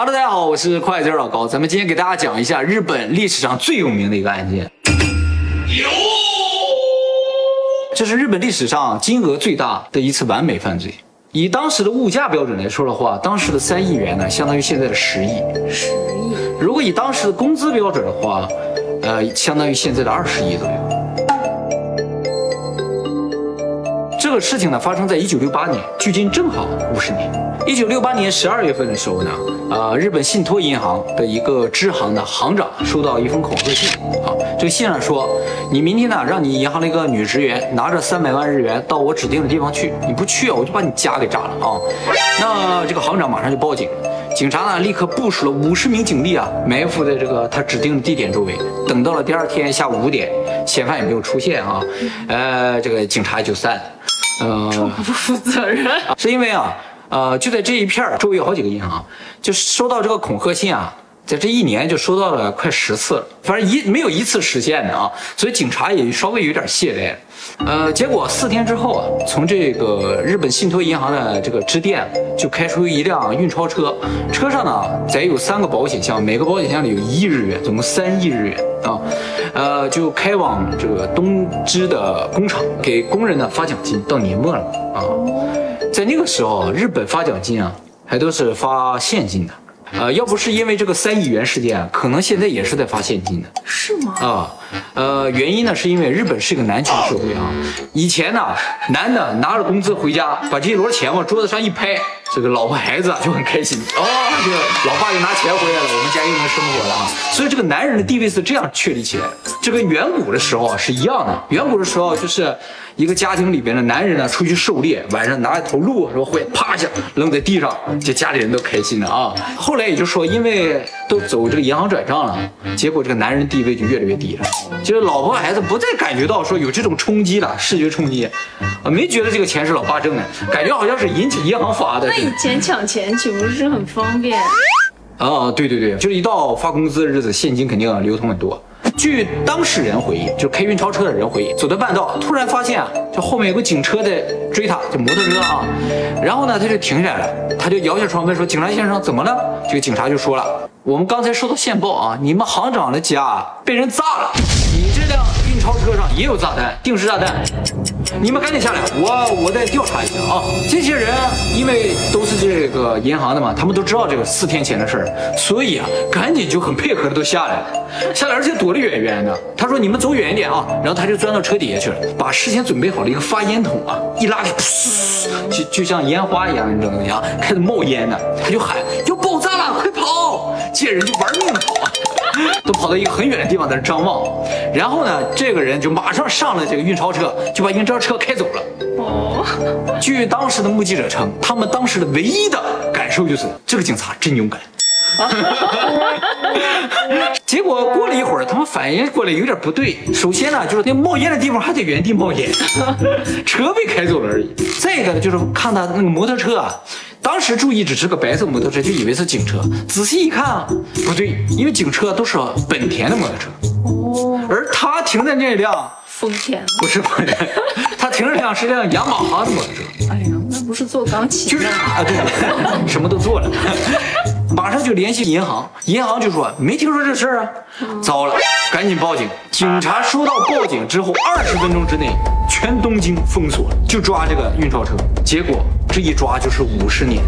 Hello，大家好，我是快字老高，咱们今天给大家讲一下日本历史上最有名的一个案件。有，这是日本历史上金额最大的一次完美犯罪。以当时的物价标准来说的话，当时的三亿元呢，相当于现在的十亿。十亿。如果以当时的工资标准的话，呃，相当于现在的二十亿左右。这个事情呢，发生在一九六八年，距今正好五十年。一九六八年十二月份的时候呢，啊，日本信托银行的一个支行的行长收到一封恐吓信，啊，这个信上说，你明天呢，让你银行的一个女职员拿着三百万日元到我指定的地方去，你不去啊，我就把你家给炸了啊。那这个行长马上就报警，警察呢立刻部署了五十名警力啊，埋伏在这个他指定的地点周围。等到了第二天下午五点，嫌犯也没有出现啊，呃，这个警察就散。呃，不负责任，是因为啊，呃，就在这一片儿周围有好几个银行，就收到这个恐吓信啊，在这一年就收到了快十次了，反正一没有一次实现的啊，所以警察也稍微有点懈怠。呃，结果四天之后啊，从这个日本信托银行的这个支店就开出一辆运钞车，车上呢载有三个保险箱，每个保险箱里有一亿日元，总共三亿日元啊，呃，就开往这个东芝的工厂，给工人呢发奖金。到年末了啊，在那个时候，日本发奖金啊，还都是发现金的。呃，要不是因为这个三亿元事件，可能现在也是在发现金的，是吗？啊，呃，原因呢，是因为日本是个男权社会啊。以前呢，男的拿着工资回家，把这一摞钱往桌子上一拍，这个老婆孩子就很开心哦，这个老爸又拿钱回来了，我们家又能生活了啊。所以这个男人的地位是这样确立起来的，这跟远古的时候啊是一样的。远古的时候就是。一个家庭里边的男人呢，出去狩猎，晚上拿一头鹿，说会啪一下扔在地上，这家里人都开心了啊。后来也就说，因为都走这个银行转账了，结果这个男人地位就越来越低了，就是老婆孩子不再感觉到说有这种冲击了，视觉冲击，啊，没觉得这个钱是老爸挣的，感觉好像是银银行发的。那以前抢钱岂不是很方便？啊，对对对，就是一到发工资的日子，现金肯定流通很多。据当事人回忆，就是开运钞车的人回忆，走到半道，突然发现啊，这后面有个警车在追他，就摩托车啊。然后呢，他就停下来，他就摇下窗问说：“警察先生，怎么了？”这个警察就说了：“我们刚才收到线报啊，你们行长的家被人炸了，你这辆超车上也有炸弹，定时炸弹。”你们赶紧下来，我我再调查一下啊！这些人因为都是这个银行的嘛，他们都知道这个四天前的事儿，所以啊，赶紧就很配合的都下来了，下来而且躲得远远的。他说：“你们走远一点啊！”然后他就钻到车底下去了，把事先准备好了一个发烟筒啊，一拉开，噗，就就像烟花一样那种东西啊，开始冒烟呢。他就喊：“要爆炸了，快跑！”这些人就玩命的跑啊。都跑到一个很远的地方在那张望，然后呢，这个人就马上上了这个运钞车，就把运钞车开走了。哦，据当时的目击者称，他们当时的唯一的感受就是这个警察真勇敢。结果过了一会儿，他们反应过来有点不对。首先呢，就是那冒烟的地方还在原地冒烟，车被开走了而已。再一个呢，就是看他那个摩托车啊。当时注意只是个白色摩托车，就以为是警车。仔细一看啊，不对，因为警车都是本田的摩托车。哦，而他停的那辆丰田，不是丰田，他停的辆是辆雅马哈的摩托车。哎呀，那不是做钢琴就是啊，对，什么都做了。马上就联系银行，银行就说没听说这事儿啊。糟了，赶紧报警。警察收到报警之后，二十分钟之内，全东京封锁了，就抓这个运钞车。结果这一抓就是五十年，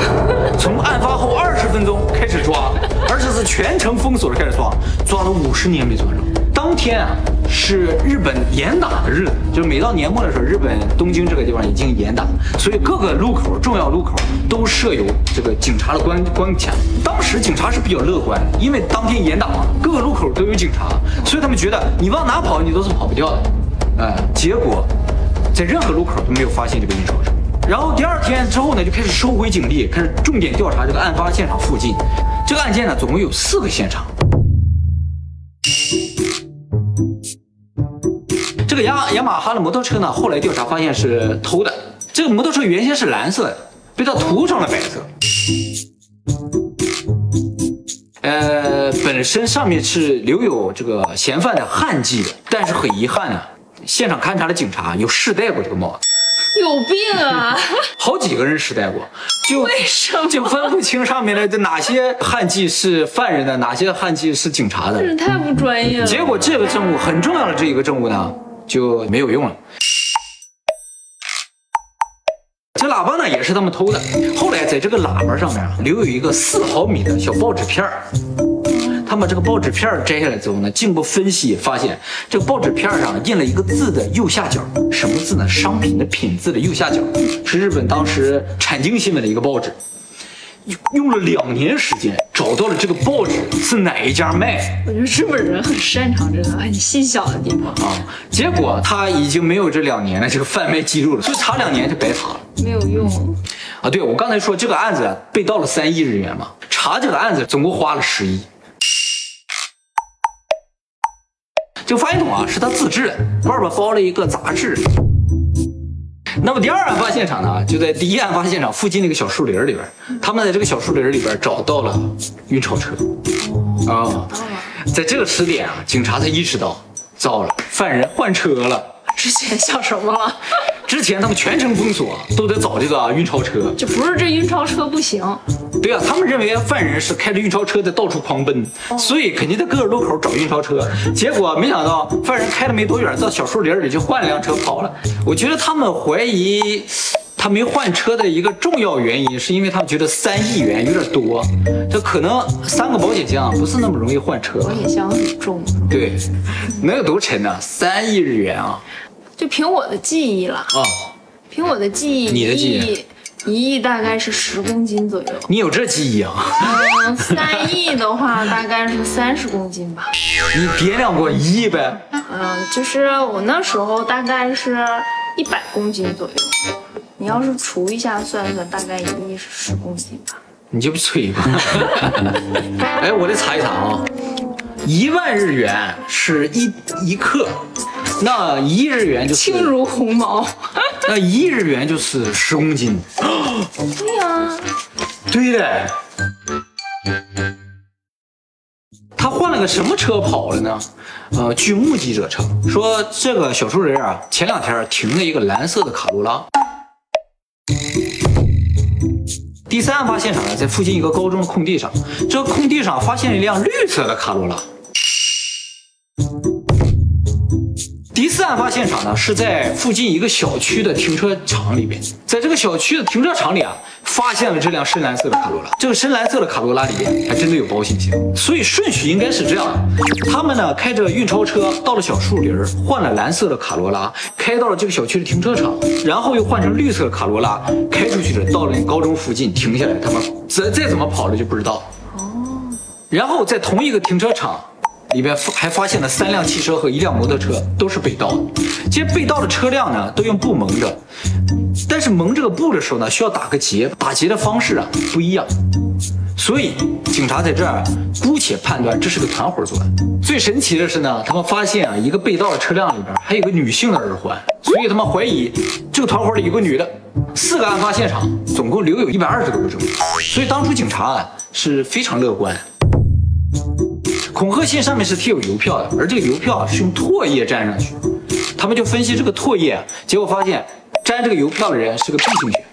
从案发后二十分钟开始抓，而且是全程封锁的开始抓，抓了五十年没抓着。当天啊。是日本严打的日子，就是每到年末的时候，日本东京这个地方已经严打，所以各个路口、重要路口都设有这个警察的关关卡。当时警察是比较乐观，因为当天严打嘛，各个路口都有警察，所以他们觉得你往哪跑，你都是跑不掉的。哎，结果在任何路口都没有发现这个运钞车。然后第二天之后呢，就开始收回警力，开始重点调查这个案发现场附近。这个案件呢，总共有四个现场。这个雅雅马哈的摩托车呢，后来调查发现是偷的。这个摩托车原先是蓝色的，被他涂成了白色。呃，本身上面是留有这个嫌犯的汗迹的，但是很遗憾呢，现场勘查的警察有试戴过这个帽子。有病啊！好几个人时代过，就为什么就分不清上面的这哪些汉妓是犯人的，哪些汉妓是警察的。这太不专业了。结果这个证物很重要的这一个证物呢就没有用了。这喇叭呢也是他们偷的，后来在这个喇叭上面啊留有一个四毫米的小报纸片儿。他把这个报纸片儿摘下来之后呢，经过分析发现，这个报纸片上印了一个字的右下角，什么字呢？商品的品字的右下角，是日本当时产经新闻的一个报纸。用了两年时间找到了这个报纸是哪一家卖的。我觉得日本人很擅长这个很细小的地方，啊，结果他已经没有这两年的这个贩卖记录了，所以查两年就白查了没有用。啊。对我刚才说这个案子被盗了三亿日元嘛，查这个案子总共花了十亿。这个发现筒啊是他自制的，外边包了一个杂志。那么第二案发现场呢，就在第一案发现场附近那个小树林里边，他们在这个小树林里边找到了运钞车。啊，在这个时点啊，警察才意识到，糟了，犯人换车了。之前想什么了？之前他们全程封锁，都得找这个运钞车。就不是这运钞车不行，对啊，他们认为犯人是开着运钞车在到处狂奔，所以肯定在各个路口找运钞车。结果没想到犯人开了没多远，到小树林里就换了辆车跑了。我觉得他们怀疑他没换车的一个重要原因，是因为他们觉得三亿元有点多，这可能三个保险箱不是那么容易换车。保险箱很重。对，能有多沉呢？三亿日元啊！就凭我的记忆了，啊，凭我的记忆，你的记忆一亿大概是十公斤左右。你有这记忆啊？嗯，三亿的话大概是三十公斤吧。你掂量过一亿呗？嗯，就是我那时候大概是一百公斤左右。你要是除一下算算，大概一亿是十公斤吧。你就吹吧。哎，我得查一查啊，一万日元是一一克，那一亿日元就是轻如鸿毛。那一亿日元就是十公斤。对呀、对的。他换了个什么车跑了呢？呃，据目击者称，说这个小树人啊，前两天停了一个蓝色的卡罗拉。第三案发现场呢，在附近一个高中的空地上，这空地上发现了一辆绿色的卡罗拉。案发现场呢是在附近一个小区的停车场里边，在这个小区的停车场里啊，发现了这辆深蓝色的卡罗拉。这个深蓝色的卡罗拉里边还真的有保险箱，所以顺序应该是这样的：他们呢开着运钞车到了小树林，换了蓝色的卡罗拉，开到了这个小区的停车场，然后又换成绿色的卡罗拉开出去了，到了那高中附近停下来，他们再再怎么跑了就不知道。哦然后在同一个停车场里边还发现了三辆汽车和一辆摩托车，都是被盗的。这些被盗的车辆呢，都用布蒙着，但是蒙这个布的时候呢，需要打个结，打结的方式啊不一样。所以警察在这儿姑且判断这是个团伙作案。最神奇的是呢，他们发现啊一个被盗的车辆里边还有个女性的耳环，所以他们怀疑这个团伙里有个女的。四个案发现场总共留有一百二十多个证据，所以当初警察啊是非常乐观。恐吓信上面是贴有邮票的，而这个邮票是用唾液粘上去。他们就分析这个唾液，结果发现粘这个邮票的人是个 B 型血。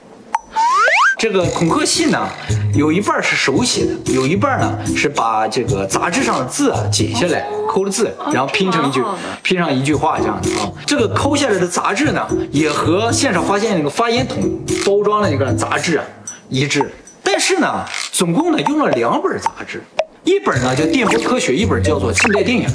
这个恐吓信呢，有一半是手写的，有一半呢是把这个杂志上的字啊剪下来，抠了字，然后拼成一句拼上一句话这样的啊。这个抠下来的杂志呢，也和现场发现那个发烟筒包装的那个杂志啊一致。但是呢，总共呢用了两本杂志，一本呢叫《电波科学》，一本叫做《近代电影》。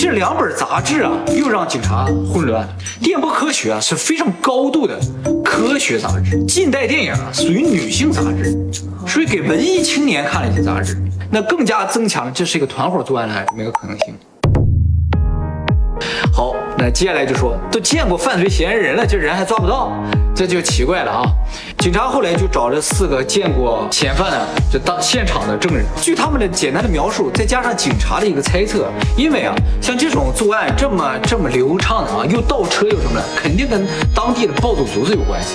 这两本杂志啊，又让警察混乱。电波科学啊是非常高度的科学杂志，近代电影啊属于女性杂志，属于给文艺青年看的一些杂志，那更加增强了这是一个团伙作案的这么一个可能性。好，那接下来就说，都见过犯罪嫌疑人了，这人还抓不到，这就奇怪了啊！警察后来就找了四个见过嫌犯的这当现场的证人，据他们的简单的描述，再加上警察的一个猜测，因为啊，像这种作案这么这么流畅的啊，又倒车又什么的，肯定跟当地的暴走族是有关系。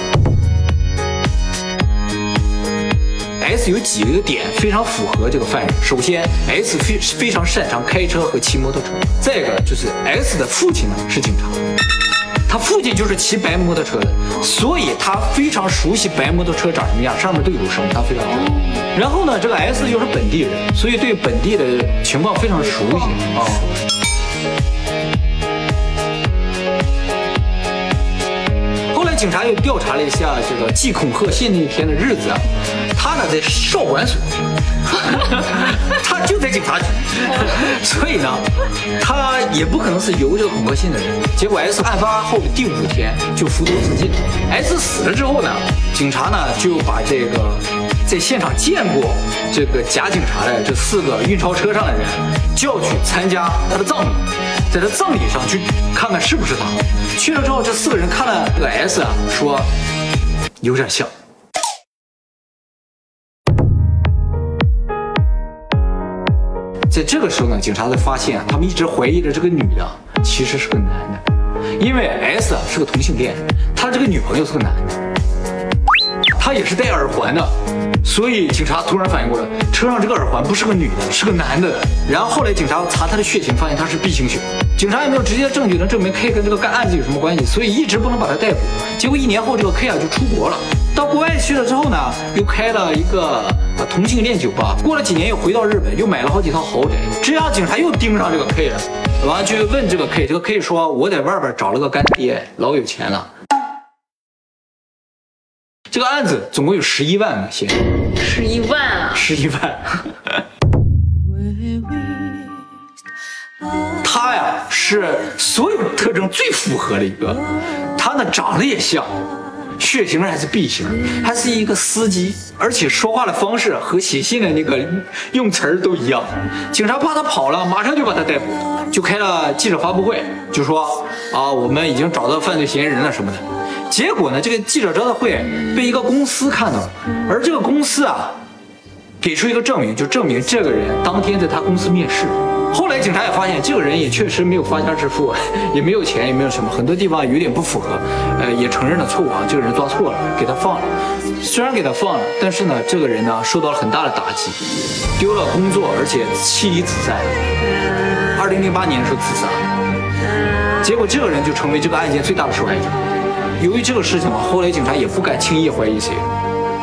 S 有几个点非常符合这个犯人。首先，S 非非常擅长开车和骑摩托车。再一个就是 S 的父亲呢是警察，父亲就是骑白摩托车的，所以他非常熟悉白摩托车长什么样，上面都有什么，他非常。然后呢，这个 S 又是本地人，所以对本地的情况非常熟悉啊。后来警察又调查了一下这个寄恐吓信那一天的日子啊，他呢在少管所，他就在警察局，所以呢，他也不可能是邮这个恐吓信的人。结果 S 案发后的第五天就服毒自尽。S 死了之后呢，警察呢就把这个在现场见过这个假警察的这四个运钞车上的人叫去参加他的葬礼，在他葬礼上去看看是不是他。去了之后，这四个人看了这个 S 啊，说有点像。在这个时候呢，警察才发现，他们一直怀疑的这个女的其实是个男的，因为 S 是个同性恋，他这个女朋友是个男的，他也是戴耳环的，所以警察突然反应过来，车上这个耳环不是个女的，是个男的。然后后来警察查他的血型，发现他是 B 型血，警察也没有直接证据能证明 K 跟这个干案子有什么关系，所以一直不能把他逮捕。结果一年后，这个 K 啊就出国了，到国外去了之后呢，又开了一个。啊，同性恋酒吧，过了几年又回到日本，又买了好几套豪宅。这下警察又盯上这个 K 了，完了就问这个 K，这个 K 说我在外边找了个干爹，老有钱了。这个案子总共有十一万个嫌疑人，十一万啊！十一万。他呀是所有特征最符合的一个，他呢长得也像。血型还是 B 型，还是一个司机，而且说话的方式和写信的那个用词儿都一样。警察怕他跑了，马上就把他逮捕，就开了记者发布会，就说啊，我们已经找到犯罪嫌疑人了什么的。结果呢，这个记者招待会被一个公司看到了，而这个公司啊，给出一个证明，就证明这个人当天在他公司面试。后来警察也发现，这个人也确实没有发家致富，也没有钱，也没有什么，很多地方有点不符合，呃，也承认了错误啊，这个人抓错了，给他放了。虽然给他放了，但是呢，这个人呢受到了很大的打击，丢了工作，而且妻离子散。二零零八年的时候自杀，结果这个人就成为这个案件最大的受害者。由于这个事情嘛，后来警察也不敢轻易怀疑谁。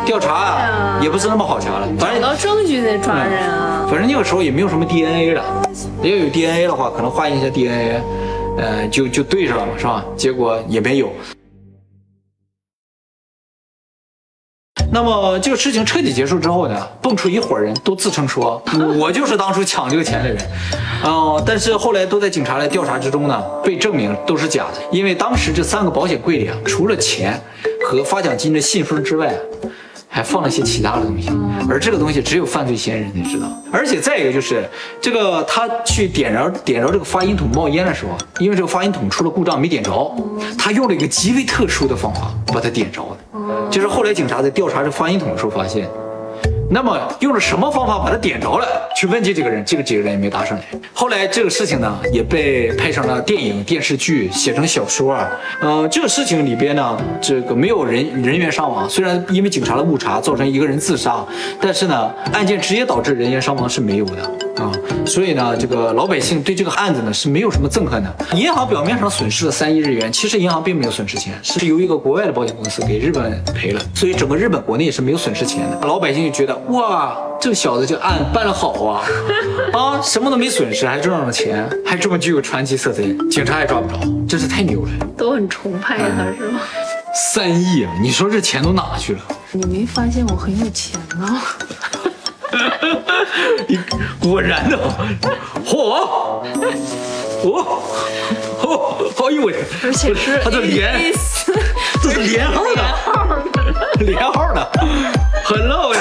调查啊，也不是那么好查了。找到证据再抓人啊。反正那个时候也没有什么 DNA 了，要有 DNA 的话，可能化验一下 DNA，呃，就就对上了嘛，是吧？结果也没有。那么这个事情彻底结束之后呢，蹦出一伙人都自称说，我就是当初抢这个钱的人，哦，但是后来都在警察的调查之中呢，被证明都是假的，因为当时这三个保险柜里啊，除了钱和发奖金的信封之外。还放了些其他的东西，而这个东西只有犯罪嫌疑人才知道。而且再一个就是，这个他去点着点着这个发音筒冒烟的时候，因为这个发音筒出了故障没点着，他用了一个极为特殊的方法把它点着的。就是后来警察在调查这发音筒的时候发现。那么用了什么方法把他点着了？去问这几个人，这个几个人也没答上来。后来这个事情呢，也被拍成了电影、电视剧，写成小说。呃，这个事情里边呢，这个没有人人员伤亡，虽然因为警察的误查造成一个人自杀，但是呢，案件直接导致人员伤亡是没有的。啊，所以呢，这个老百姓对这个案子呢是没有什么憎恨的。银行表面上损失了三亿日元，其实银行并没有损失钱，是由一个国外的保险公司给日本赔了，所以整个日本国内是没有损失钱的。老百姓就觉得哇，这个小子这案办得好啊，啊，什么都没损失，还挣了钱，还这么具有传奇色彩，警察也抓不着，真是太牛了。都很崇拜他，是吗？三亿啊，你说这钱都哪去了？你没发现我很有钱吗？你果然的，嚯，嚯，嚯，哎呦我天！而且是他的连，这是连号的，连号的，很了。